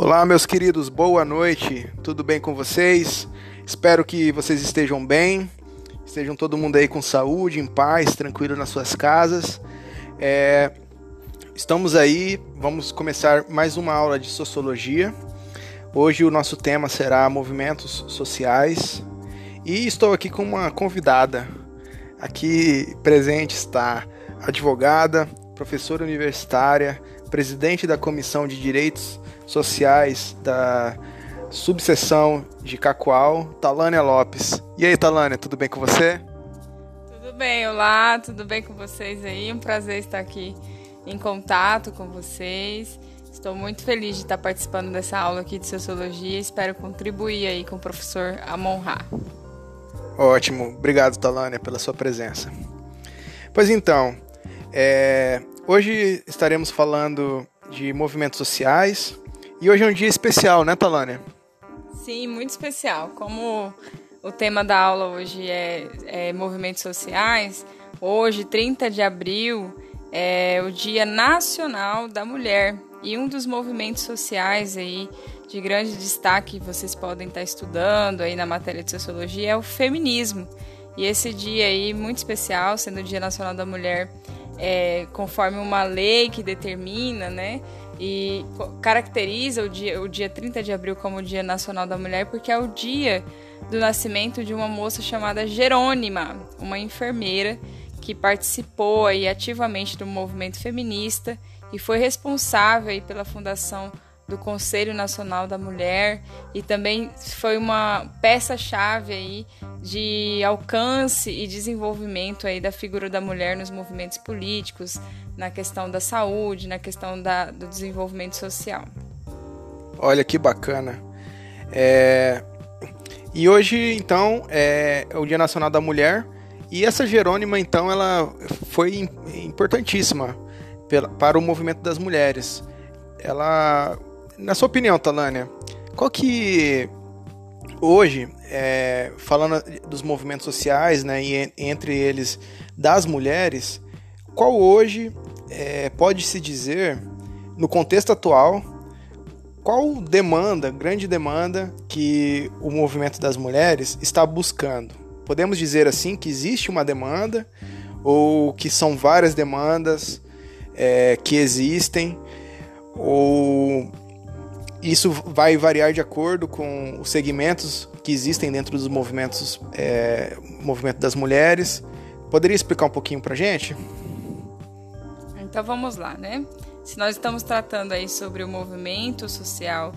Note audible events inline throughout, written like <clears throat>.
Olá, meus queridos, boa noite. Tudo bem com vocês? Espero que vocês estejam bem, estejam todo mundo aí com saúde, em paz, tranquilo nas suas casas. É, estamos aí, vamos começar mais uma aula de sociologia. Hoje o nosso tema será movimentos sociais e estou aqui com uma convidada. Aqui presente está advogada, professora universitária, presidente da Comissão de Direitos Sociais da subseção de Cacoal, Talânia Lopes. E aí, Talânia, tudo bem com você? Tudo bem, olá, tudo bem com vocês aí? Um prazer estar aqui em contato com vocês. Estou muito feliz de estar participando dessa aula aqui de Sociologia. Espero contribuir aí com o professor Amon Ra. Ótimo, obrigado, Talânia, pela sua presença. Pois então, é, hoje estaremos falando de movimentos sociais, e hoje é um dia especial, né, Talânia? Sim, muito especial. Como o tema da aula hoje é, é movimentos sociais, hoje, 30 de abril, é o Dia Nacional da Mulher. E um dos movimentos sociais aí de grande destaque que vocês podem estar estudando aí na matéria de sociologia é o feminismo. E esse dia aí muito especial, sendo o Dia Nacional da Mulher, é, conforme uma lei que determina, né, e caracteriza o dia, o dia 30 de abril como o Dia Nacional da Mulher porque é o dia do nascimento de uma moça chamada Jerônima, uma enfermeira que participou aí ativamente do movimento feminista e foi responsável pela fundação do Conselho Nacional da Mulher e também foi uma peça-chave aí de alcance e desenvolvimento aí da figura da mulher nos movimentos políticos, na questão da saúde, na questão da, do desenvolvimento social. Olha que bacana. É... E hoje, então, é o Dia Nacional da Mulher e essa Jerônima, então, ela foi importantíssima para o movimento das mulheres. Ela na sua opinião, Talânia, qual que hoje, é, falando dos movimentos sociais, né, e entre eles das mulheres, qual hoje é, pode se dizer, no contexto atual, qual demanda, grande demanda que o movimento das mulheres está buscando? Podemos dizer assim que existe uma demanda ou que são várias demandas é, que existem ou isso vai variar de acordo com os segmentos que existem dentro dos movimentos é, movimento das mulheres. Poderia explicar um pouquinho para gente? Então vamos lá, né? Se nós estamos tratando aí sobre o movimento social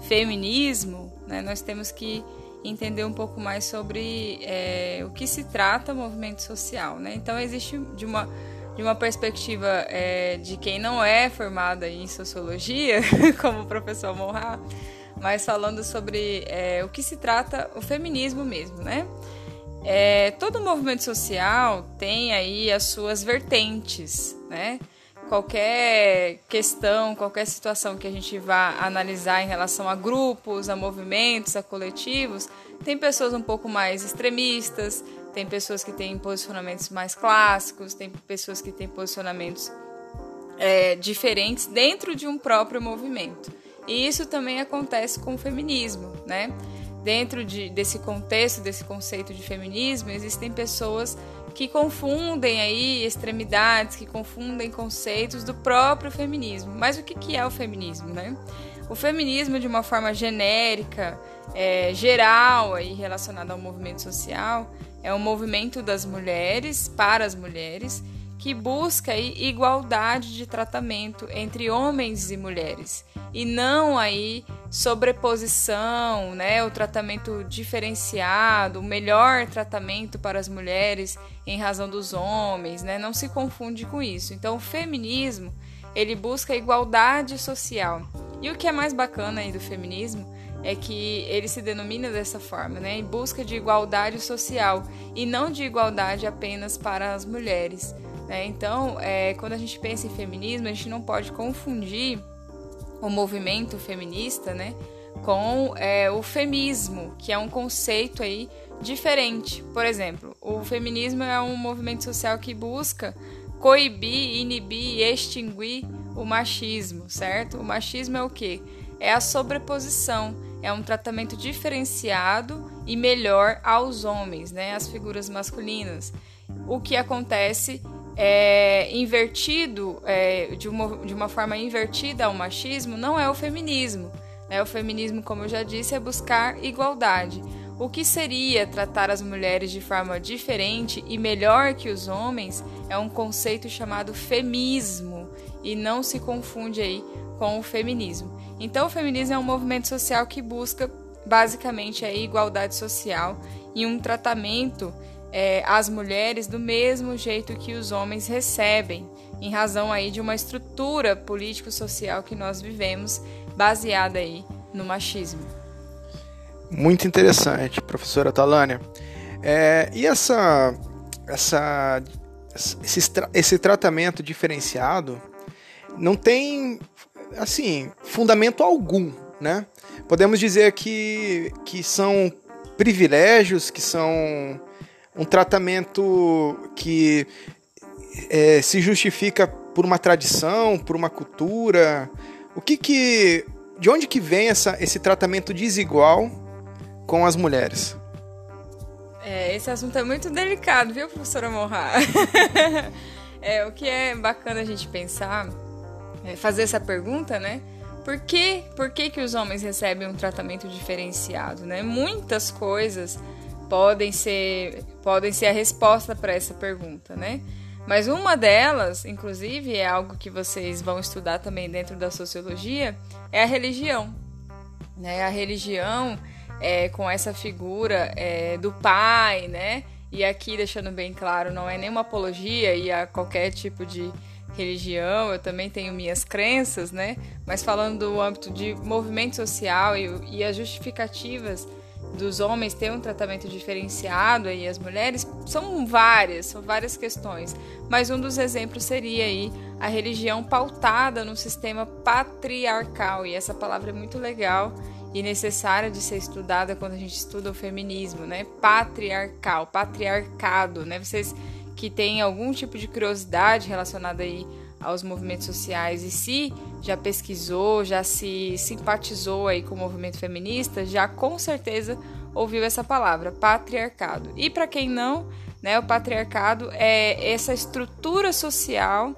feminismo, né, nós temos que entender um pouco mais sobre é, o que se trata movimento social, né? Então existe de uma de uma perspectiva é, de quem não é formada em sociologia, <laughs> como o professor Monra, mas falando sobre é, o que se trata o feminismo mesmo, né? É, todo movimento social tem aí as suas vertentes, né? Qualquer questão, qualquer situação que a gente vá analisar em relação a grupos, a movimentos, a coletivos, tem pessoas um pouco mais extremistas, tem pessoas que têm posicionamentos mais clássicos, tem pessoas que têm posicionamentos é, diferentes dentro de um próprio movimento. E isso também acontece com o feminismo, né? Dentro de, desse contexto, desse conceito de feminismo, existem pessoas que confundem aí extremidades, que confundem conceitos do próprio feminismo. Mas o que, que é o feminismo, né? O feminismo, de uma forma genérica, é, geral, aí, relacionada ao movimento social, é um movimento das mulheres para as mulheres que busca aí igualdade de tratamento entre homens e mulheres e não aí sobreposição, né, o tratamento diferenciado, o melhor tratamento para as mulheres em razão dos homens, né? Não se confunde com isso. Então, o feminismo, ele busca igualdade social. E o que é mais bacana aí do feminismo é que ele se denomina dessa forma, né, em busca de igualdade social e não de igualdade apenas para as mulheres. Né? Então, é, quando a gente pensa em feminismo, a gente não pode confundir o movimento feminista, né, com é, o femismo, que é um conceito aí diferente. Por exemplo, o feminismo é um movimento social que busca coibir, inibir e extinguir o machismo, certo? O machismo é o quê? é a sobreposição, é um tratamento diferenciado e melhor aos homens, né, às figuras masculinas. O que acontece é invertido, é, de, uma, de uma forma invertida ao machismo, não é o feminismo. Né? O feminismo, como eu já disse, é buscar igualdade. O que seria tratar as mulheres de forma diferente e melhor que os homens é um conceito chamado femismo e não se confunde aí com o feminismo. Então, o feminismo é um movimento social que busca basicamente a igualdade social e um tratamento é, às mulheres do mesmo jeito que os homens recebem, em razão aí de uma estrutura político-social que nós vivemos, baseada aí no machismo. Muito interessante, professora Talânia. É, e essa, essa, esse, esse tratamento diferenciado não tem assim, fundamento algum, né? Podemos dizer que, que são privilégios, que são um tratamento que é, se justifica por uma tradição, por uma cultura. O que que, de onde que vem essa, esse tratamento desigual com as mulheres? É, esse assunto é muito delicado, viu, professora Morra? <laughs> é, o que é bacana a gente pensar fazer essa pergunta, né? Por que, por que, que os homens recebem um tratamento diferenciado, né? Muitas coisas podem ser, podem ser a resposta para essa pergunta, né? Mas uma delas, inclusive, é algo que vocês vão estudar também dentro da sociologia, é a religião. Né? A religião é, com essa figura é, do pai, né? E aqui deixando bem claro, não é nenhuma apologia e a qualquer tipo de religião, eu também tenho minhas crenças, né? Mas falando do âmbito de movimento social e, e as justificativas dos homens ter um tratamento diferenciado e as mulheres são várias, são várias questões. Mas um dos exemplos seria aí a religião pautada no sistema patriarcal e essa palavra é muito legal e necessária de ser estudada quando a gente estuda o feminismo, né? Patriarcal, patriarcado, né? Vocês que tem algum tipo de curiosidade relacionada aí aos movimentos sociais e se já pesquisou, já se simpatizou aí com o movimento feminista, já com certeza ouviu essa palavra, patriarcado. E para quem não, né, o patriarcado é essa estrutura social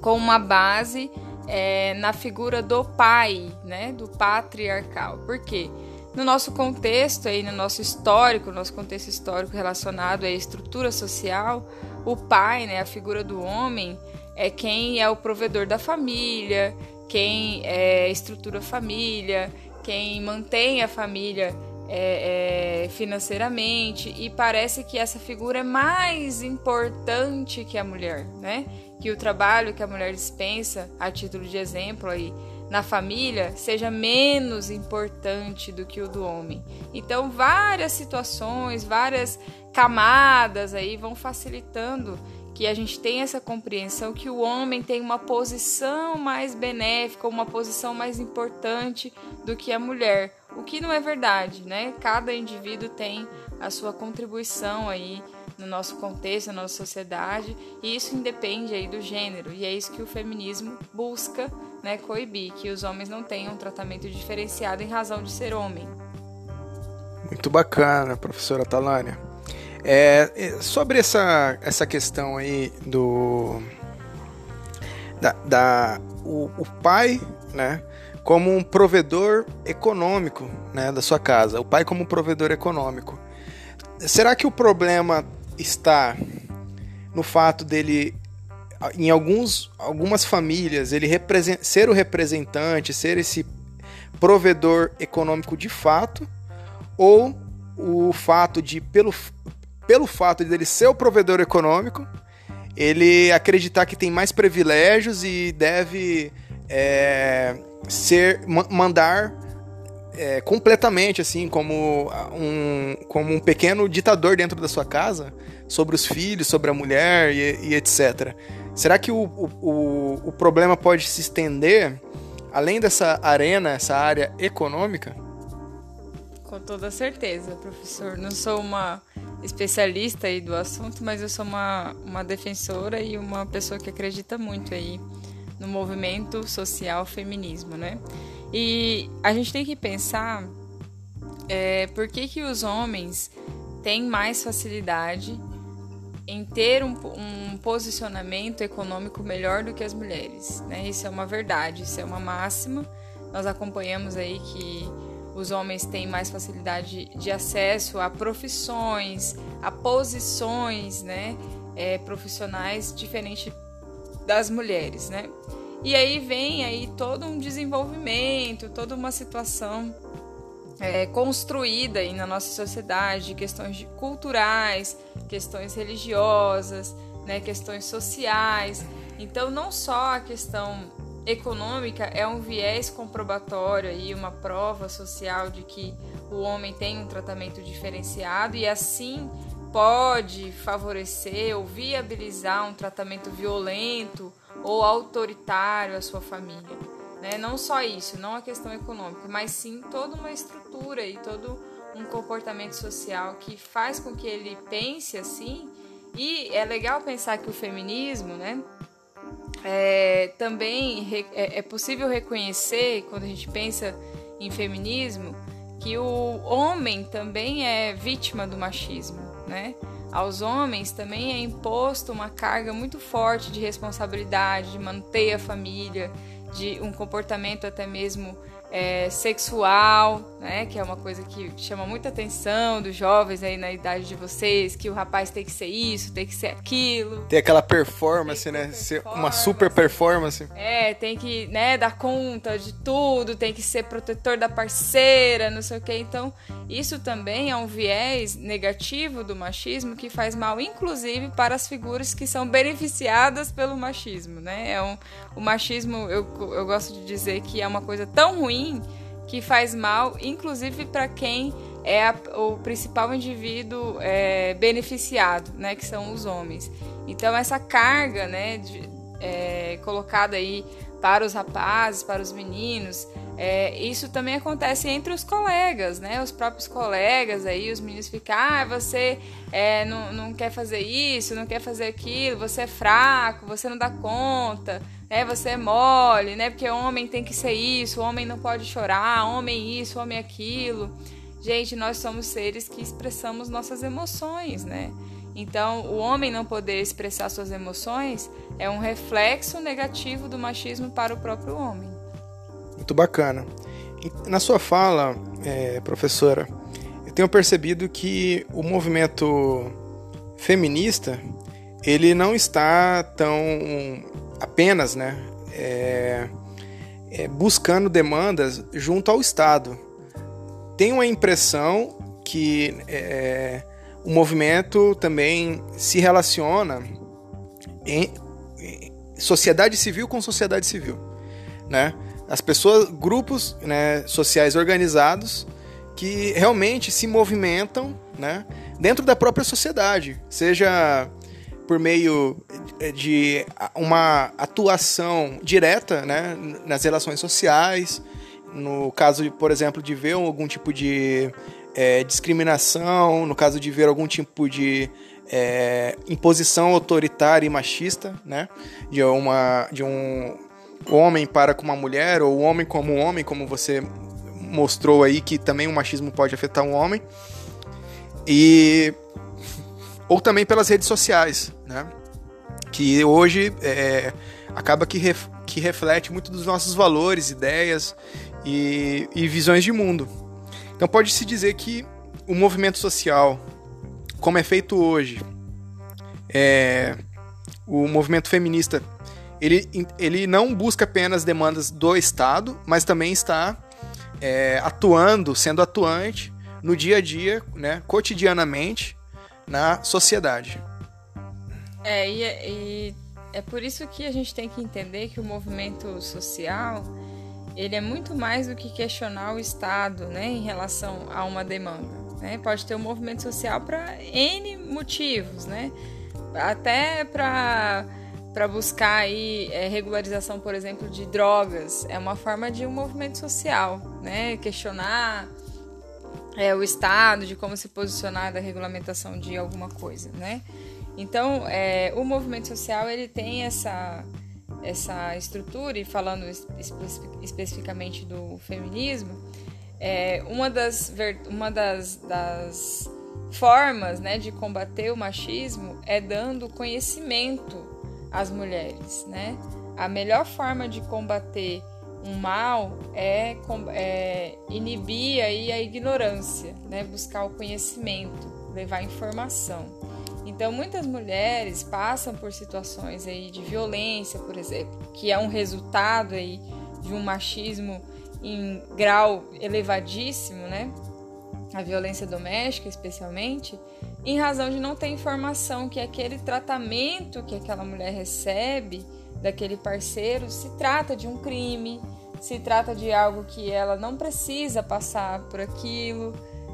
com uma base é, na figura do pai, né, do patriarcal. Por quê? No nosso contexto, aí, no nosso histórico, no nosso contexto histórico relacionado à estrutura social, o pai, né, a figura do homem, é quem é o provedor da família, quem é, estrutura a família, quem mantém a família é, é, financeiramente e parece que essa figura é mais importante que a mulher, né? Que o trabalho que a mulher dispensa, a título de exemplo aí, na família seja menos importante do que o do homem. Então, várias situações, várias camadas aí vão facilitando que a gente tenha essa compreensão que o homem tem uma posição mais benéfica, uma posição mais importante do que a mulher, o que não é verdade, né? Cada indivíduo tem a sua contribuição aí no nosso contexto, na nossa sociedade, e isso independe aí do gênero, e é isso que o feminismo busca, né, coibir, que os homens não tenham um tratamento diferenciado em razão de ser homem. Muito bacana, professora Talânia. É, é, sobre essa, essa questão aí do da, da o, o pai, né, como um provedor econômico, né, da sua casa, o pai como um provedor econômico. Será que o problema está no fato dele em alguns, algumas famílias ele ser o representante, ser esse provedor econômico de fato, ou o fato de pelo, pelo fato de ele ser o provedor econômico, ele acreditar que tem mais privilégios e deve é, ser mandar é, completamente assim como um, como um pequeno ditador dentro da sua casa sobre os filhos, sobre a mulher e, e etc. Será que o, o, o problema pode se estender além dessa arena, essa área econômica? Com toda certeza, professor. Não sou uma especialista aí do assunto, mas eu sou uma, uma defensora e uma pessoa que acredita muito aí no movimento social feminismo, né? E a gente tem que pensar é, por que, que os homens têm mais facilidade em ter um, um, posicionamento econômico melhor do que as mulheres. Né? Isso é uma verdade, isso é uma máxima. Nós acompanhamos aí que os homens têm mais facilidade de acesso a profissões, a posições né, é, profissionais diferente das mulheres. Né? E aí vem aí todo um desenvolvimento, toda uma situação é, construída aí na nossa sociedade, questões culturais, questões religiosas, né, questões sociais. Então, não só a questão econômica é um viés comprobatório e uma prova social de que o homem tem um tratamento diferenciado e assim pode favorecer ou viabilizar um tratamento violento ou autoritário à sua família. Né? Não só isso, não a questão econômica, mas sim toda uma estrutura e todo um comportamento social que faz com que ele pense assim. E é legal pensar que o feminismo, né? É, também é, é possível reconhecer, quando a gente pensa em feminismo, que o homem também é vítima do machismo, né? Aos homens também é imposto uma carga muito forte de responsabilidade, de manter a família, de um comportamento até mesmo é, sexual, né? Que é uma coisa que chama muita atenção dos jovens aí na idade de vocês, que o rapaz tem que ser isso, tem que ser aquilo. Tem aquela performance, tem né? Performance. Ser uma super performance. É, tem que, né, dar conta de tudo, tem que ser protetor da parceira, não sei o quê. Então, isso também é um viés negativo do machismo que faz mal, inclusive, para as figuras que são beneficiadas pelo machismo, né? É um, o machismo, eu, eu gosto de dizer que é uma coisa tão ruim ruim que faz mal, inclusive para quem é a, o principal indivíduo é, beneficiado, né, que são os homens. Então essa carga, né, de, é, colocada aí para os rapazes, para os meninos, é, isso também acontece entre os colegas, né? Os próprios colegas aí, os meninos ficam, ah, você é, não, não quer fazer isso, não quer fazer aquilo, você é fraco, você não dá conta, né? Você é mole, né? Porque homem tem que ser isso, homem não pode chorar, homem isso, homem aquilo. Gente, nós somos seres que expressamos nossas emoções, né? Então, o homem não poder expressar suas emoções é um reflexo negativo do machismo para o próprio homem. Muito bacana. Na sua fala, é, professora, eu tenho percebido que o movimento feminista ele não está tão apenas, né, é, é, buscando demandas junto ao Estado. Tenho a impressão que é, o movimento também se relaciona em, em sociedade civil com sociedade civil, né? As pessoas, grupos né, sociais organizados que realmente se movimentam, né, dentro da própria sociedade, seja por meio de uma atuação direta né, nas relações sociais, no caso, por exemplo, de ver algum tipo de é, discriminação, no caso de ver algum tipo de é, imposição autoritária e machista, né, de, uma, de um homem para com uma mulher, ou homem como homem, como você mostrou aí, que também o machismo pode afetar um homem. E ou também pelas redes sociais, né? Que hoje é, acaba que, ref, que reflete muito dos nossos valores, ideias e, e visões de mundo. Então pode-se dizer que o movimento social, como é feito hoje, é, o movimento feminista, ele, ele não busca apenas demandas do Estado, mas também está é, atuando, sendo atuante no dia a dia, né, cotidianamente, na sociedade. É, e, é, e é por isso que a gente tem que entender que o movimento social ele é muito mais do que questionar o Estado né, em relação a uma demanda. Né? Pode ter um movimento social para N motivos, né? até para para buscar aí é, regularização, por exemplo, de drogas, é uma forma de um movimento social, né? Questionar é, o Estado, de como se posicionar da regulamentação de alguma coisa, né? Então, é, o movimento social ele tem essa essa estrutura e falando espe especificamente do feminismo, é, uma das, uma das, das formas né, de combater o machismo é dando conhecimento às mulheres. Né? A melhor forma de combater um mal é, é inibir aí a ignorância, né? buscar o conhecimento, levar informação. Então, muitas mulheres passam por situações aí de violência, por exemplo, que é um resultado aí de um machismo em grau elevadíssimo, né? A violência doméstica, especialmente, em razão de não ter informação que aquele tratamento que aquela mulher recebe daquele parceiro se trata de um crime, se trata de algo que ela não precisa passar por aquilo,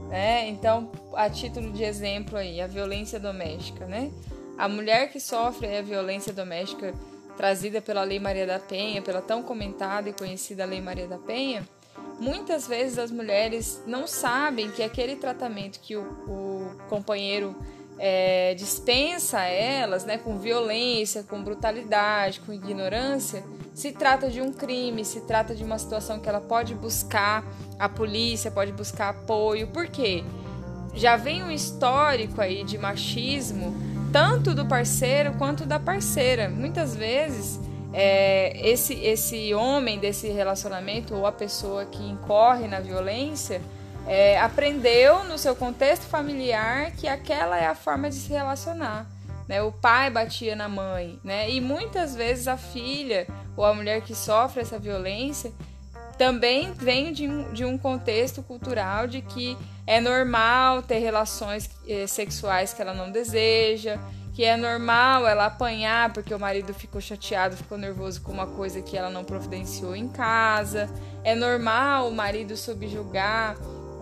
né? Então, a título de exemplo aí, a violência doméstica, né? A mulher que sofre a violência doméstica trazida pela Lei Maria da Penha, pela tão comentada e conhecida Lei Maria da Penha, muitas vezes as mulheres não sabem que aquele tratamento que o, o companheiro é, dispensa elas, né, com violência, com brutalidade, com ignorância, se trata de um crime, se trata de uma situação que ela pode buscar a polícia, pode buscar apoio. Por quê? Já vem um histórico aí de machismo, tanto do parceiro quanto da parceira. Muitas vezes é, esse, esse homem desse relacionamento ou a pessoa que incorre na violência é, aprendeu no seu contexto familiar que aquela é a forma de se relacionar. Né? O pai batia na mãe, né? E muitas vezes a filha ou a mulher que sofre essa violência também vem de um, de um contexto cultural de que é normal ter relações eh, sexuais que ela não deseja, que é normal ela apanhar porque o marido ficou chateado, ficou nervoso com uma coisa que ela não providenciou em casa, é normal o marido subjugar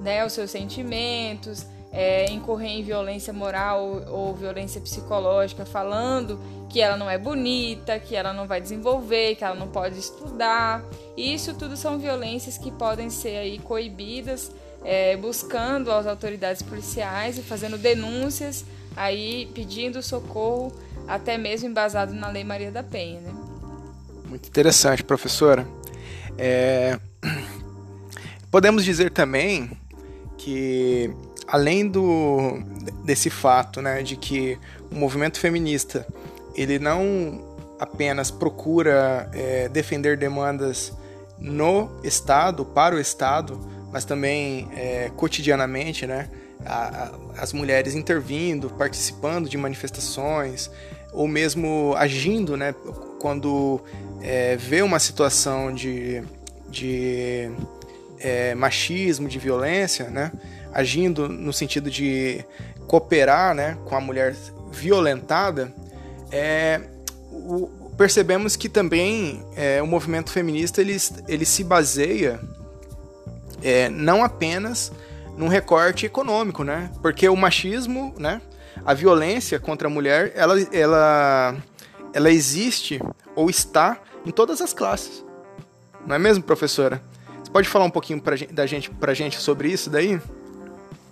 né, os seus sentimentos, é, incorrer em violência moral ou, violência psicológica, falando que ela não é bonita, que ela não vai desenvolver, que ela não pode estudar. Isso tudo são violências que podem ser aí coibidas, é, buscando as autoridades policiais e fazendo denúncias, aí pedindo socorro, até mesmo embasado na Lei Maria da Penha. Né? Muito interessante, professora. É... <clears throat> Podemos dizer também que além do desse fato, né, de que o movimento feminista ele não apenas procura é, defender demandas no Estado, para o Estado, mas também é, cotidianamente, né, a, a, as mulheres intervindo, participando de manifestações, ou mesmo agindo, né, quando é, vê uma situação de, de é, machismo, de violência, né? agindo no sentido de cooperar né, com a mulher violentada, é, o, percebemos que também é, o movimento feminista ele, ele se baseia é, não apenas num recorte econômico, né? Porque o machismo, né? A violência contra a mulher, ela, ela, ela existe ou está em todas as classes. Não é mesmo, professora? Você pode falar um pouquinho pra, da gente, pra gente sobre isso daí?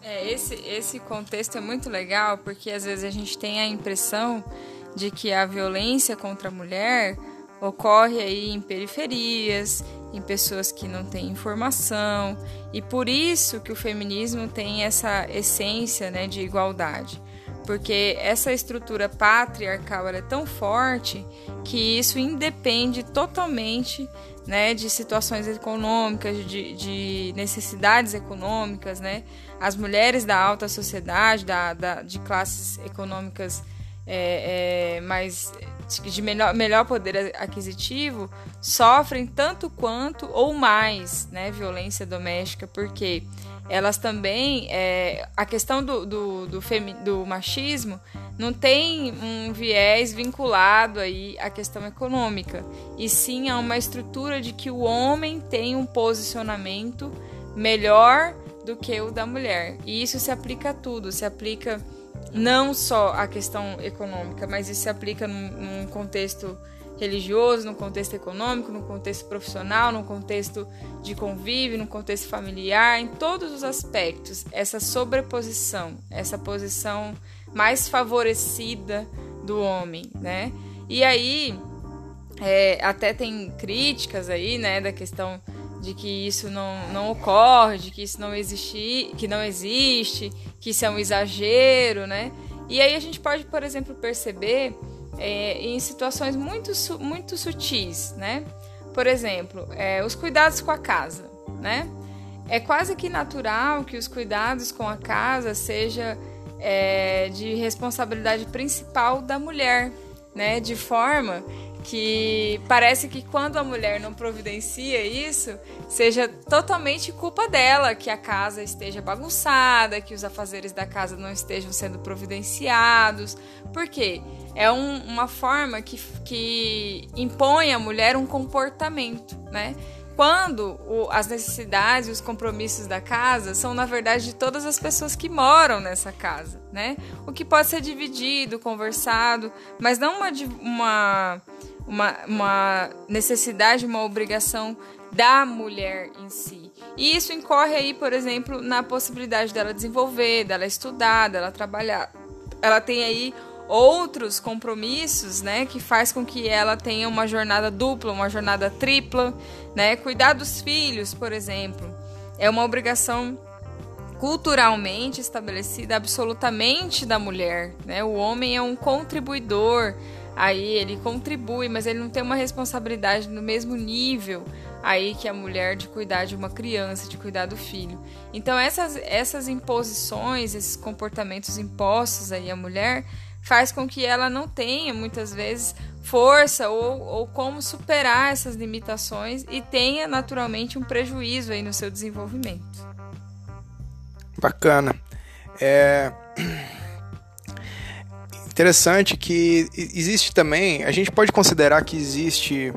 É, esse, esse contexto é muito legal porque às vezes a gente tem a impressão de que a violência contra a mulher ocorre aí em periferias, em pessoas que não têm informação, e por isso que o feminismo tem essa essência né, de igualdade porque essa estrutura patriarcal é tão forte que isso independe totalmente né, de situações econômicas, de, de, necessidades econômicas, né? As mulheres da alta sociedade, da, da de classes econômicas é, é, mais de melhor, melhor poder aquisitivo sofrem tanto quanto ou mais, né, violência doméstica, porque elas também é, a questão do, do, do, femi, do machismo não tem um viés vinculado aí à questão econômica e sim a uma estrutura de que o homem tem um posicionamento melhor do que o da mulher. E isso se aplica a tudo se aplica não só à questão econômica mas isso se aplica num, num contexto religioso, no contexto econômico, no contexto profissional, no contexto de convívio, no contexto familiar, em todos os aspectos, essa sobreposição, essa posição mais favorecida do homem, né? E aí É, até tem críticas aí, né, da questão de que isso não, não ocorre, de que isso não existe, que não existe, que isso é um exagero, né? E aí a gente pode, por exemplo, perceber é, em situações muito, muito sutis, né? Por exemplo, é, os cuidados com a casa, né? É quase que natural que os cuidados com a casa seja é, de responsabilidade principal da mulher, né? De forma que parece que quando a mulher não providencia isso, seja totalmente culpa dela que a casa esteja bagunçada, que os afazeres da casa não estejam sendo providenciados. Por quê? É um, uma forma que, que impõe à mulher um comportamento, né? quando o, as necessidades e os compromissos da casa são, na verdade, de todas as pessoas que moram nessa casa, né? O que pode ser dividido, conversado, mas não uma, uma, uma, uma necessidade, uma obrigação da mulher em si. E isso incorre aí, por exemplo, na possibilidade dela desenvolver, dela estudar, dela trabalhar. Ela tem aí outros compromissos, né, que faz com que ela tenha uma jornada dupla, uma jornada tripla, né? Cuidar dos filhos, por exemplo, é uma obrigação culturalmente estabelecida absolutamente da mulher, né? O homem é um contribuidor, aí ele contribui, mas ele não tem uma responsabilidade no mesmo nível aí que a mulher de cuidar de uma criança, de cuidar do filho. Então essas essas imposições, esses comportamentos impostos aí à mulher faz com que ela não tenha muitas vezes força ou, ou como superar essas limitações e tenha naturalmente um prejuízo aí no seu desenvolvimento. Bacana. É interessante que existe também, a gente pode considerar que existe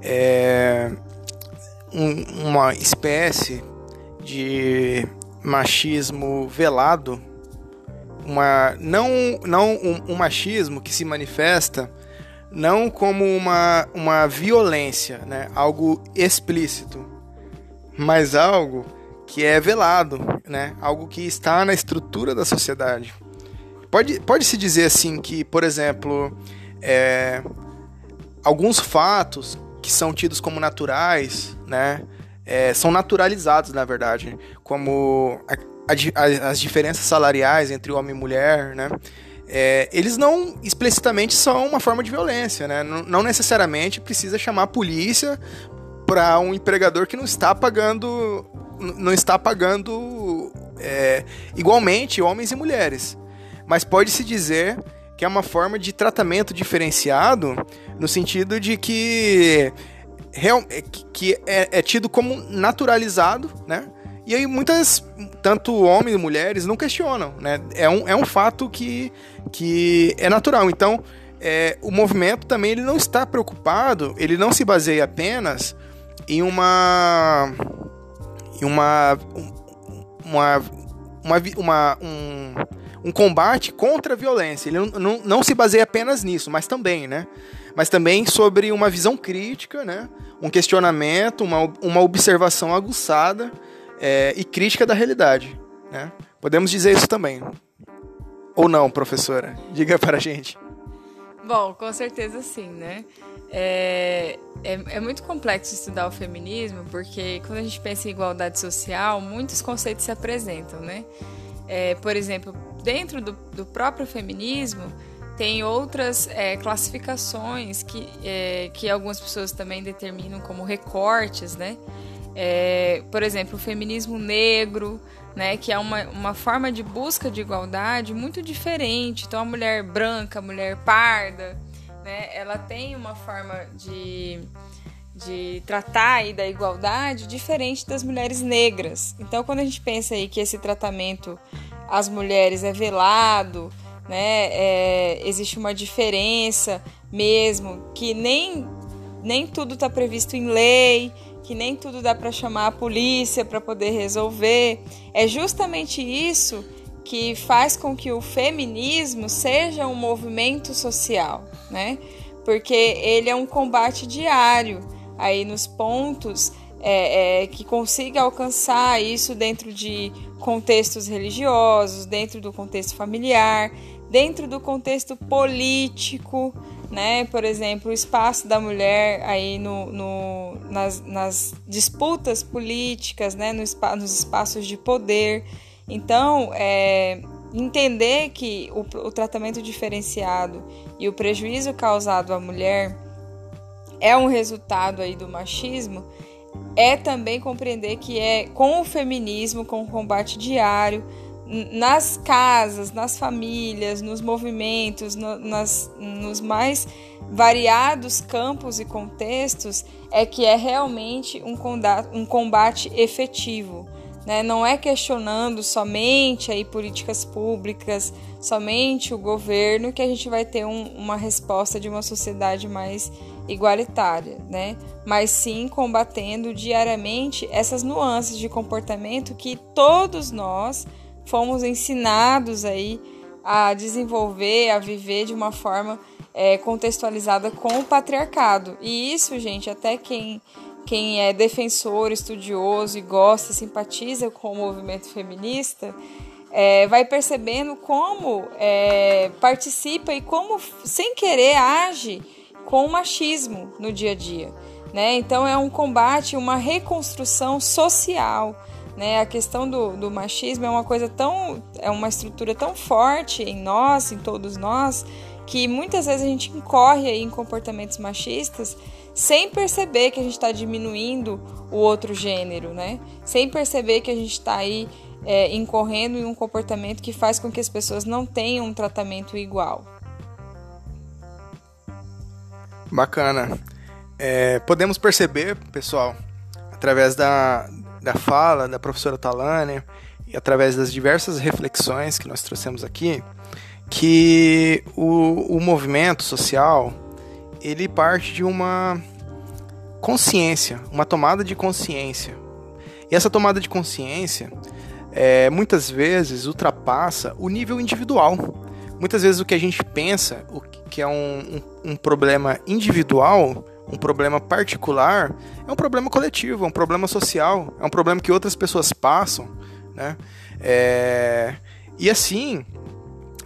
é, um, uma espécie de machismo velado uma não não um, um, machismo que se manifesta não como uma, uma violência, né? algo explícito, mas algo que é velado, né? algo que está na estrutura da sociedade. Pode, pode se dizer assim que, por exemplo, é, alguns fatos que são tidos como naturais, né? É, são naturalizados, na verdade, como a, as diferenças salariais entre homem e mulher, né? É, eles não explicitamente são uma forma de violência, né? Não, não necessariamente precisa chamar a polícia para um empregador que não está pagando, não está pagando é, igualmente homens e mulheres. Mas pode se dizer que é uma forma de tratamento diferenciado no sentido de que, que é, é tido como naturalizado, né? E aí muitas, tanto homens e mulheres, não questionam, né? É um, é um fato que, que é natural. Então, é, o movimento também ele não está preocupado, ele não se baseia apenas em uma em uma uma, uma, uma um, um combate contra a violência. Ele não, não, não se baseia apenas nisso, mas também, né? Mas também sobre uma visão crítica, né? Um questionamento, uma, uma observação aguçada é, e crítica da realidade. Né? Podemos dizer isso também. Ou não, professora? <laughs> Diga para a gente. Bom, com certeza sim, né? É, é, é, muito complexo estudar o feminismo, porque quando a gente pensa em igualdade social, muitos conceitos se apresentam, né? É, por exemplo, dentro do, do, próprio feminismo, tem outras é, classificações que, é, que algumas pessoas também determinam como recortes, né? É, por exemplo, o feminismo negro, né, que é uma, uma forma de busca de igualdade muito diferente. Então, a mulher branca, a mulher parda, né, ela tem uma forma de, de tratar aí da igualdade diferente das mulheres negras. Então, quando a gente pensa aí que esse tratamento às mulheres é velado, né, é, existe uma diferença mesmo, que nem, nem tudo está previsto em lei, que nem tudo dá para chamar a polícia para poder resolver. É justamente isso que faz com que o feminismo seja um movimento social, né? Porque ele é um combate diário aí nos pontos é, é, que consiga alcançar isso dentro de contextos religiosos, dentro do contexto familiar, dentro do contexto político, né? Por exemplo, o espaço da mulher aí no, no nas, nas, disputas políticas, né? No, nos espaços de poder. Então, é, entender que o, o tratamento diferenciado e o prejuízo causado à mulher é um resultado aí do machismo, é também compreender que é com o feminismo, com o combate diário, nas casas, nas famílias, nos movimentos, no, nas, nos mais variados campos e contextos, é que é realmente um combate, um combate efetivo. Né? Não é questionando somente aí políticas públicas, somente o governo, que a gente vai ter um, uma resposta de uma sociedade mais igualitária, né? mas sim combatendo diariamente essas nuances de comportamento que todos nós fomos ensinados aí a desenvolver, a viver de uma forma é, contextualizada com o patriarcado. E isso, gente, até quem, quem é defensor, estudioso e gosta, simpatiza com o movimento feminista, é, vai percebendo como é, participa e como, sem querer, age com o machismo no dia a dia. Né? Então, é um combate, uma reconstrução social né? A questão do, do machismo é uma coisa tão. é uma estrutura tão forte em nós, em todos nós, que muitas vezes a gente incorre aí em comportamentos machistas sem perceber que a gente está diminuindo o outro gênero, né? Sem perceber que a gente está aí é, incorrendo em um comportamento que faz com que as pessoas não tenham um tratamento igual. Bacana. É, podemos perceber, pessoal, através da, da fala da professora Talane e através das diversas reflexões que nós trouxemos aqui, que o, o movimento social ele parte de uma consciência, uma tomada de consciência. E essa tomada de consciência é, muitas vezes ultrapassa o nível individual. Muitas vezes o que a gente pensa, o que é um, um, um problema individual, um problema particular, é um problema coletivo, é um problema social, é um problema que outras pessoas passam, né? É... E assim,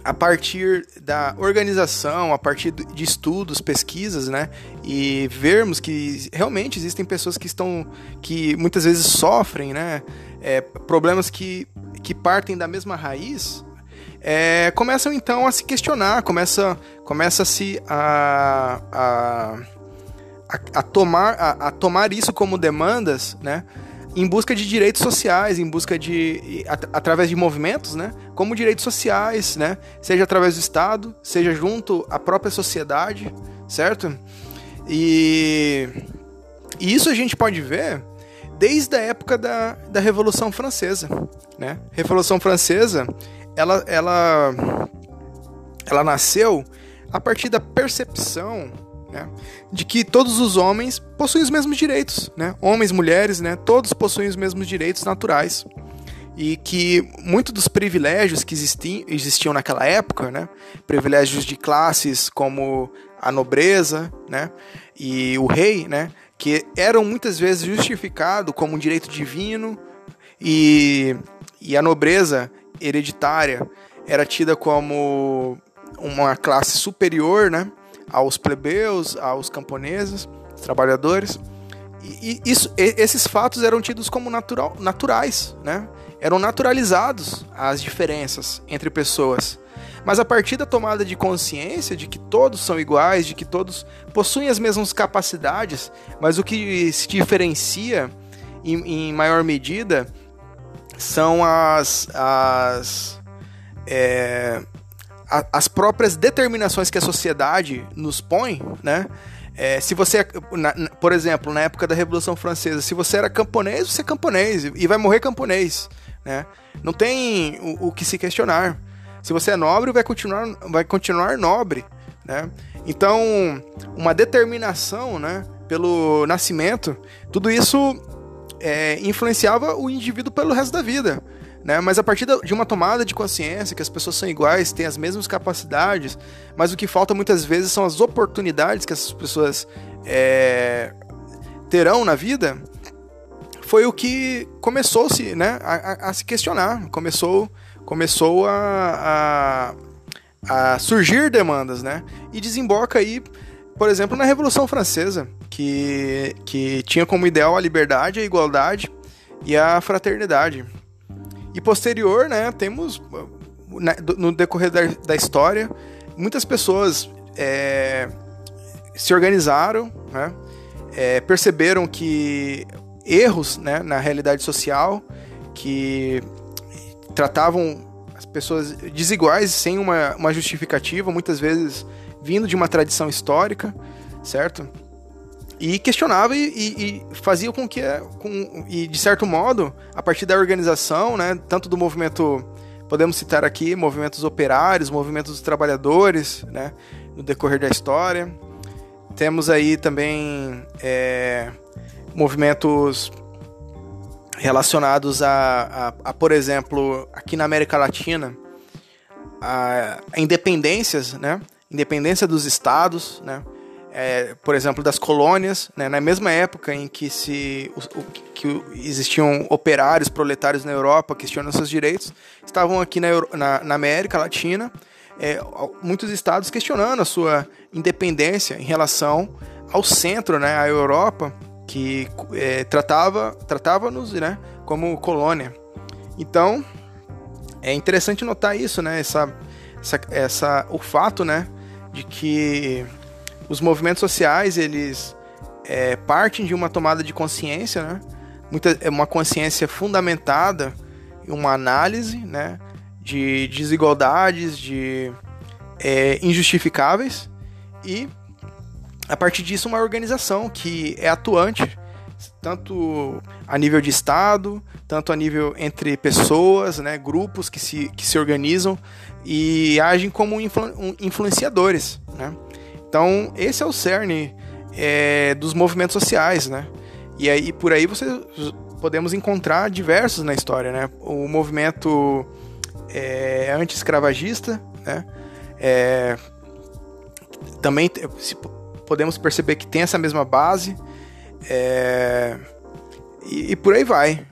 a partir da organização, a partir de estudos, pesquisas, né, e vermos que realmente existem pessoas que estão, que muitas vezes sofrem, né, é, problemas que, que partem da mesma raiz, é, começam então a se questionar, começa, começa -se a, a a, a tomar, a, a, tomar isso como demandas, né? Em busca de direitos sociais, em busca de. através de movimentos, né? Como direitos sociais, né? Seja através do Estado, seja junto à própria sociedade, certo? E, e isso a gente pode ver desde a época da, da Revolução Francesa, né? Revolução Francesa, ela, ela, ela nasceu a partir da percepção né? de que todos os homens possuem os mesmos direitos, né? homens, mulheres, né? todos possuem os mesmos direitos naturais e que muitos dos privilégios que existiam, existiam naquela época, né? privilégios de classes como a nobreza né? e o rei, né? que eram muitas vezes justificados como um direito divino e, e a nobreza hereditária era tida como uma classe superior, né? Aos plebeus, aos camponeses, trabalhadores. E, e isso, esses fatos eram tidos como natural, naturais, né? Eram naturalizados as diferenças entre pessoas. Mas a partir da tomada de consciência de que todos são iguais, de que todos possuem as mesmas capacidades, mas o que se diferencia em, em maior medida são as, as é, a, as próprias determinações que a sociedade nos põe, né? É, se você, na, por exemplo, na época da Revolução Francesa, se você era camponês, você é camponês e vai morrer camponês, né? Não tem o, o que se questionar. Se você é nobre, vai continuar, vai continuar nobre, né? Então, uma determinação, né, pelo nascimento, tudo isso é, influenciava o indivíduo pelo resto da vida. Né? Mas a partir de uma tomada de consciência que as pessoas são iguais, têm as mesmas capacidades, mas o que falta muitas vezes são as oportunidades que essas pessoas é, terão na vida, foi o que começou-se né, a, a, a, se questionar, começou, começou a, a surgir demandas, né? E desemboca aí, por exemplo, na Revolução Francesa, que, que tinha como ideal a liberdade, a igualdade e a fraternidade. E posterior, né, temos né, no decorrer da, da história, muitas pessoas é, se organizaram, né, é, perceberam que erros né, na realidade social que tratavam as pessoas desiguais sem uma, uma justificativa, muitas vezes vindo de uma tradição histórica, certo? E questionava e, e, e fazia com que, com, e de certo modo, a partir da organização, né, tanto do movimento, podemos citar aqui, movimentos operários, movimentos dos trabalhadores, né, no decorrer da história. Temos aí também é, movimentos relacionados a, a, a, por exemplo, aqui na América Latina, a, a independências, né? Independência dos estados, né? É, por exemplo, das colônias, né? na mesma época em que, se, o, que existiam operários, proletários na Europa questionando seus direitos, estavam aqui na, na, na América Latina, é, muitos estados questionando a sua independência em relação ao centro, né, à Europa, que é, tratava tratava-nos né, como colônia. Então é interessante notar isso, né, essa, essa, essa, o fato né, de que os movimentos sociais eles é, partem de uma tomada de consciência, né, muita, é uma consciência fundamentada em uma análise né, de desigualdades, de é, injustificáveis e a partir disso, uma organização que é atuante, tanto a nível de Estado, tanto a nível entre pessoas, né, grupos que se, que se organizam e agem como influ, influenciadores. Né? Então, esse é o cerne é, dos movimentos sociais. Né? E aí, por aí você podemos encontrar diversos na história. Né? O movimento é, anti-escravagista, né? É, também se, podemos perceber que tem essa mesma base. É... E, e, por aí vai.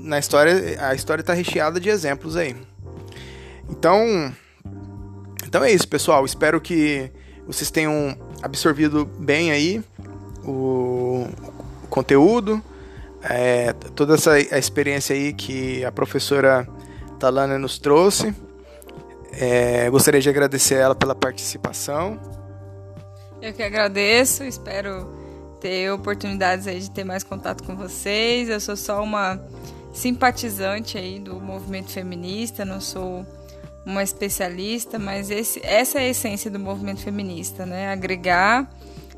Na história, a história está recheada de exemplos aí. Então, então é isso, pessoal. Espero que vocês tenham absorvido bem aí o, o conteúdo, é, toda essa a experiência aí que a professora Talana nos trouxe. É, gostaria de agradecer ela pela participação. Eu que agradeço, espero ter oportunidades aí de ter mais contato com vocês. Eu sou só uma simpatizante aí do movimento feminista, não sou uma especialista, mas esse, essa é a essência do movimento feminista, né? Agregar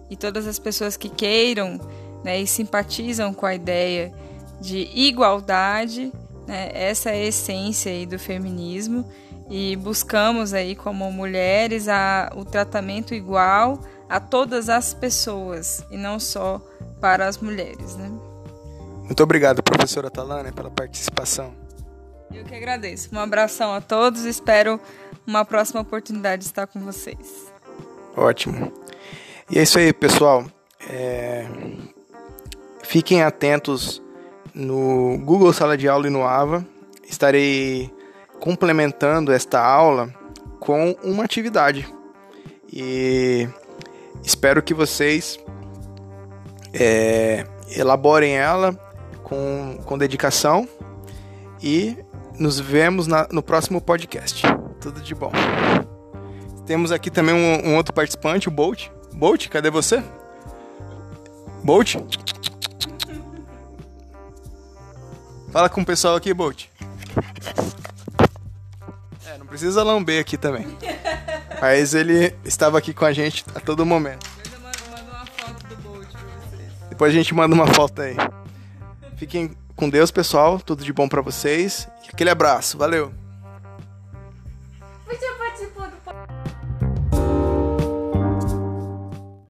e todas as pessoas que queiram né, e simpatizam com a ideia de igualdade, né? Essa é a essência aí do feminismo e buscamos aí como mulheres a, o tratamento igual a todas as pessoas e não só para as mulheres, né? Muito obrigado, professora Talana, pela participação. Eu que agradeço. Um abração a todos. Espero uma próxima oportunidade de estar com vocês. Ótimo. E é isso aí, pessoal. É... Fiquem atentos no Google Sala de Aula e no AVA. Estarei complementando esta aula com uma atividade. E Espero que vocês é, elaborem ela com, com dedicação e nos vemos na, no próximo podcast. Tudo de bom. Temos aqui também um, um outro participante, o Bolt. Bolt, cadê você? Bolt? Fala com o pessoal aqui, Bolt. É, não precisa lamber aqui também. Mas ele estava aqui com a gente a todo momento. Depois a gente manda uma foto aí. Fiquem com Deus, pessoal. Tudo de bom para vocês. Aquele abraço. Valeu.